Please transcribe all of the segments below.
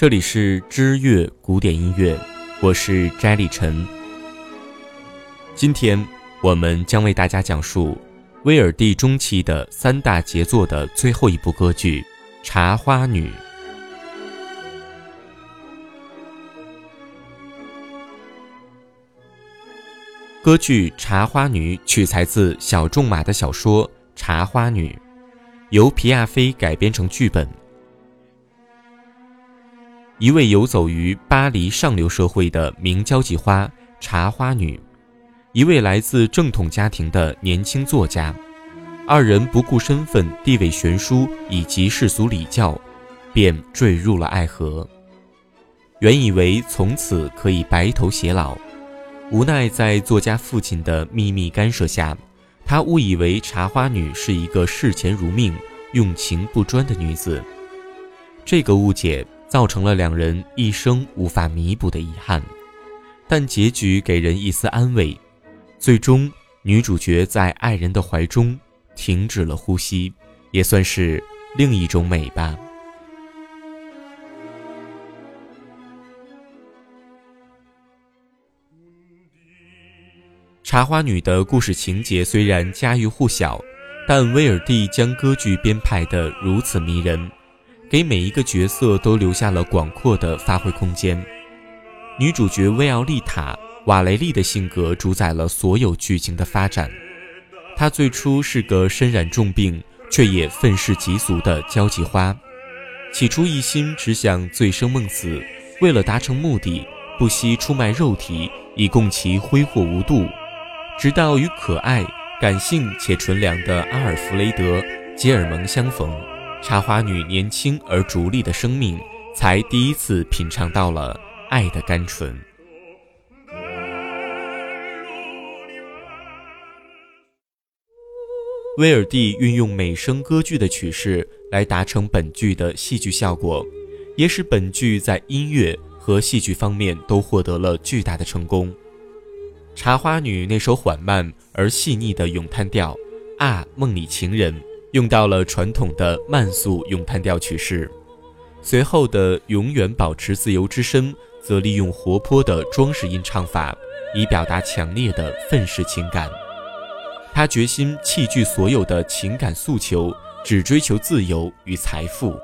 这里是知乐古典音乐，我是斋立晨。今天我们将为大家讲述威尔第中期的三大杰作的最后一部歌剧《茶花女》。歌剧《茶花女》取材自小仲马的小说《茶花女》，由皮亚菲改编成剧本。一位游走于巴黎上流社会的名交际花茶花女，一位来自正统家庭的年轻作家，二人不顾身份地位悬殊以及世俗礼教，便坠入了爱河。原以为从此可以白头偕老，无奈在作家父亲的秘密干涉下，他误以为茶花女是一个视钱如命、用情不专的女子。这个误解。造成了两人一生无法弥补的遗憾，但结局给人一丝安慰。最终，女主角在爱人的怀中停止了呼吸，也算是另一种美吧。茶花女的故事情节虽然家喻户晓，但威尔第将歌剧编排的如此迷人。给每一个角色都留下了广阔的发挥空间。女主角薇奥丽塔·瓦雷利的性格主宰了所有剧情的发展。她最初是个身染重病却也愤世嫉俗的交际花，起初一心只想醉生梦死，为了达成目的，不惜出卖肉体以供其挥霍无度。直到与可爱、感性且纯良的阿尔弗雷德·吉尔蒙相逢。茶花女年轻而逐利的生命，才第一次品尝到了爱的甘醇。威尔第运用美声歌剧的曲式来达成本剧的戏剧效果，也使本剧在音乐和戏剧方面都获得了巨大的成功。茶花女那首缓慢而细腻的咏叹调，啊，梦里情人。用到了传统的慢速咏叹调曲式，随后的永远保持自由之身则利用活泼的装饰音唱法，以表达强烈的愤世情感。他决心弃剧所有的情感诉求，只追求自由与财富。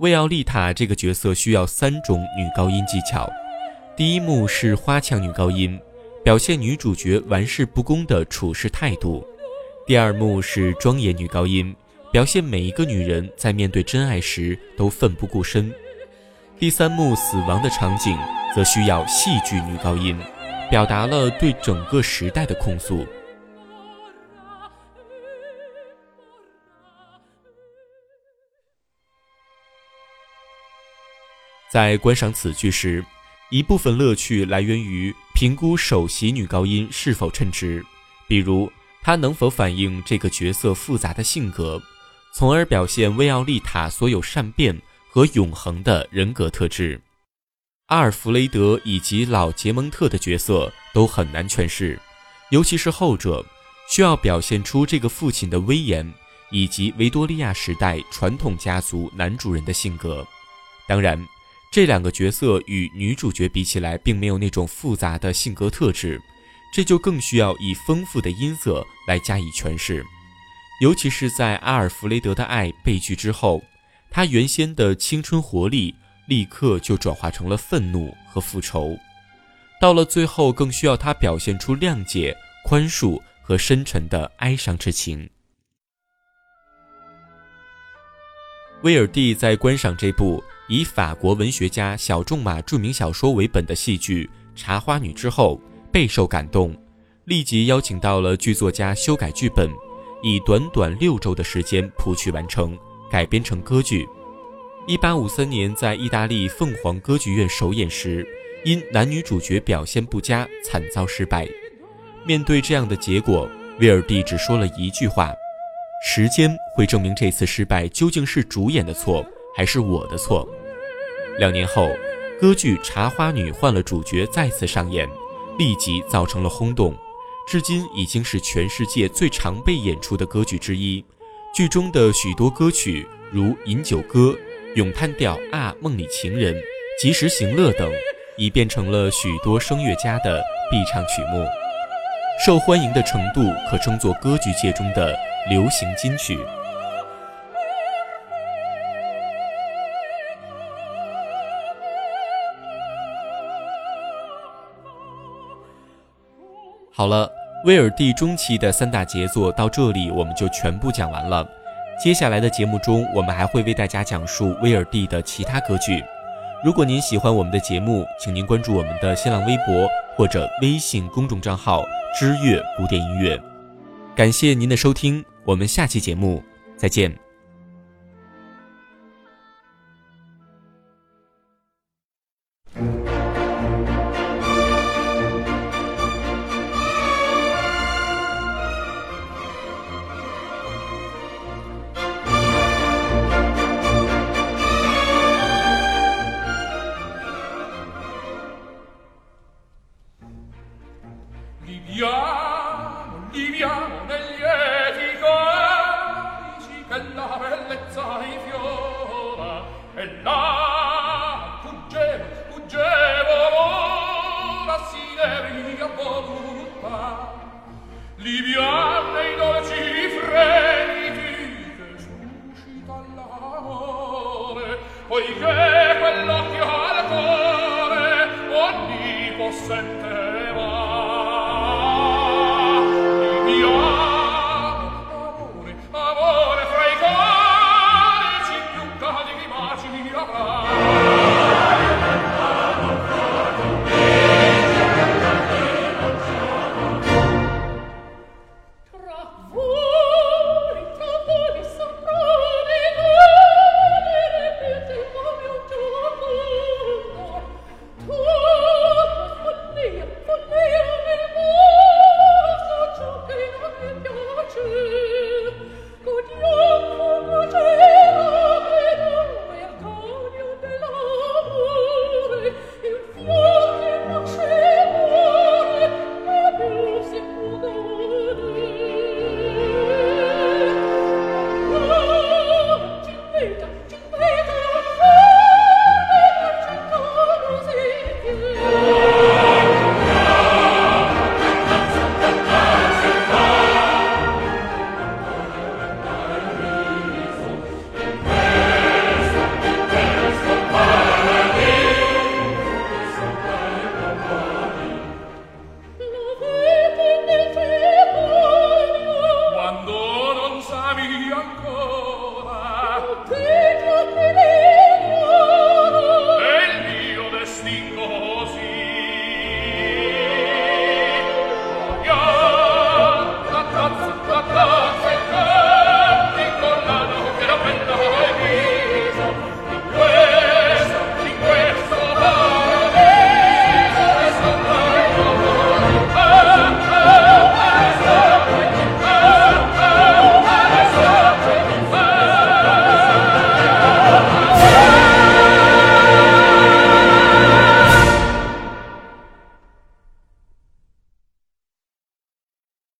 薇奥丽塔这个角色需要三种女高音技巧：第一幕是花腔女高音，表现女主角玩世不恭的处事态度。第二幕是庄严女高音，表现每一个女人在面对真爱时都奋不顾身。第三幕死亡的场景则需要戏剧女高音，表达了对整个时代的控诉。在观赏此剧时，一部分乐趣来源于评估首席女高音是否称职，比如。他能否反映这个角色复杂的性格，从而表现威奥利塔所有善变和永恒的人格特质？阿尔弗雷德以及老杰蒙特的角色都很难诠释，尤其是后者，需要表现出这个父亲的威严以及维多利亚时代传统家族男主人的性格。当然，这两个角色与女主角比起来，并没有那种复杂的性格特质。这就更需要以丰富的音色来加以诠释，尤其是在阿尔弗雷德的爱被拒之后，他原先的青春活力立刻就转化成了愤怒和复仇，到了最后更需要他表现出谅解、宽恕和深沉的哀伤之情。威尔第在观赏这部以法国文学家小仲马著名小说为本的戏剧《茶花女》之后。备受感动，立即邀请到了剧作家修改剧本，以短短六周的时间谱曲完成，改编成歌剧。一八五三年在意大利凤凰歌剧院首演时，因男女主角表现不佳，惨遭失败。面对这样的结果，威尔第只说了一句话：“时间会证明这次失败究竟是主演的错，还是我的错。”两年后，歌剧《茶花女》换了主角，再次上演。立即造成了轰动，至今已经是全世界最常被演出的歌剧之一。剧中的许多歌曲，如《饮酒歌》《咏叹调啊梦里情人、及时行乐等，已变成了许多声乐家的必唱曲目，受欢迎的程度可称作歌剧界中的流行金曲。好了，威尔第中期的三大杰作到这里我们就全部讲完了。接下来的节目中，我们还会为大家讲述威尔第的其他歌剧。如果您喜欢我们的节目，请您关注我们的新浪微博或者微信公众账号“知乐古典音乐”。感谢您的收听，我们下期节目再见。